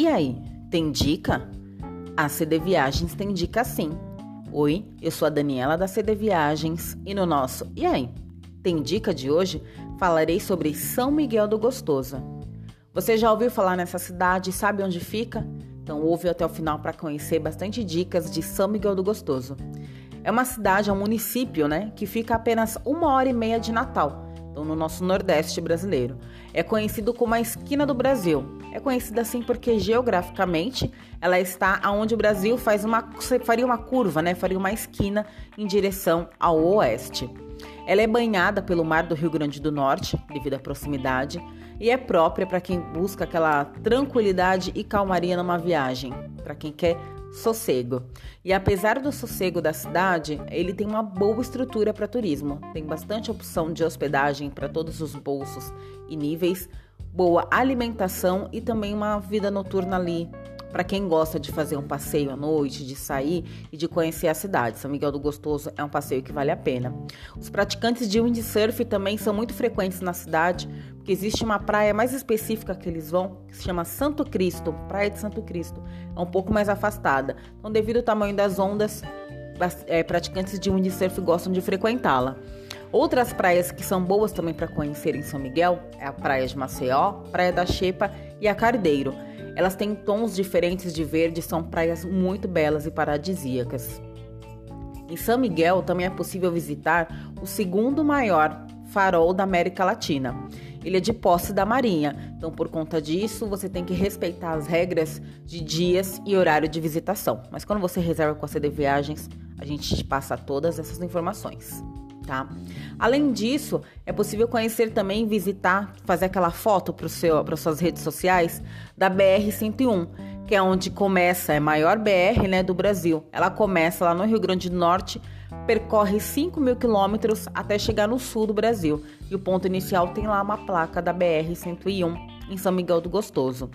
E aí, tem dica? A CD Viagens tem dica sim. Oi, eu sou a Daniela da CD Viagens e no nosso E aí, tem dica de hoje? Falarei sobre São Miguel do Gostoso. Você já ouviu falar nessa cidade e sabe onde fica? Então ouve até o final para conhecer bastante dicas de São Miguel do Gostoso. É uma cidade, é um município, né, que fica apenas uma hora e meia de Natal, então no nosso Nordeste brasileiro. É conhecido como a esquina do Brasil. É conhecida assim porque geograficamente ela está aonde o Brasil faz uma, faria uma curva, né, faria uma esquina em direção ao oeste. Ela é banhada pelo mar do Rio Grande do Norte, devido à proximidade, e é própria para quem busca aquela tranquilidade e calmaria numa viagem, para quem quer sossego. E apesar do sossego da cidade, ele tem uma boa estrutura para turismo. Tem bastante opção de hospedagem para todos os bolsos e níveis, boa alimentação e também uma vida noturna ali para quem gosta de fazer um passeio à noite, de sair e de conhecer a cidade. São Miguel do Gostoso é um passeio que vale a pena. Os praticantes de windsurf também são muito frequentes na cidade, porque existe uma praia mais específica que eles vão, que se chama Santo Cristo, Praia de Santo Cristo. É um pouco mais afastada. Então, devido ao tamanho das ondas, é, praticantes de windsurf gostam de frequentá-la. Outras praias que são boas também para conhecer em São Miguel é a Praia de Maceió, Praia da Xepa e a Cardeiro. Elas têm tons diferentes de verde, são praias muito belas e paradisíacas. Em São Miguel também é possível visitar o segundo maior farol da América Latina. Ele é de posse da Marinha, então por conta disso você tem que respeitar as regras de dias e horário de visitação. Mas quando você reserva com a CD Viagens, a gente te passa todas essas informações tá? Além disso, é possível conhecer também, visitar, fazer aquela foto para as suas redes sociais da BR-101, que é onde começa, é a maior BR né, do Brasil. Ela começa lá no Rio Grande do Norte, percorre 5 mil quilômetros até chegar no sul do Brasil. E o ponto inicial tem lá uma placa da BR-101 em São Miguel do Gostoso.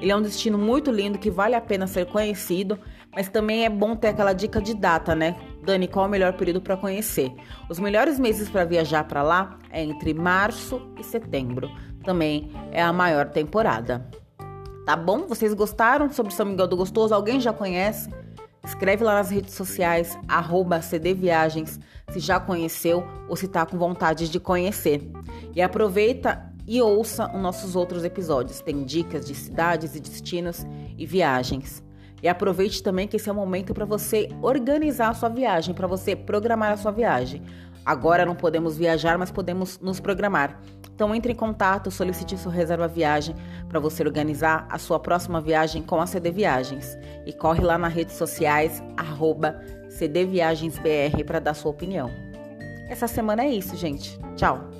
Ele é um destino muito lindo que vale a pena ser conhecido, mas também é bom ter aquela dica de data, né? Dani, qual é o melhor período para conhecer? Os melhores meses para viajar para lá é entre março e setembro. Também é a maior temporada. Tá bom? Vocês gostaram sobre São Miguel do Gostoso? Alguém já conhece? Escreve lá nas redes sociais, cdviagens, se já conheceu ou se tá com vontade de conhecer. E aproveita e ouça os nossos outros episódios. Tem dicas de cidades e destinos e viagens. E aproveite também que esse é o momento para você organizar a sua viagem, para você programar a sua viagem. Agora não podemos viajar, mas podemos nos programar. Então entre em contato, solicite sua reserva viagem para você organizar a sua próxima viagem com a CD Viagens. E corre lá nas redes sociais, arroba CDViagensBR para dar sua opinião. Essa semana é isso, gente. Tchau!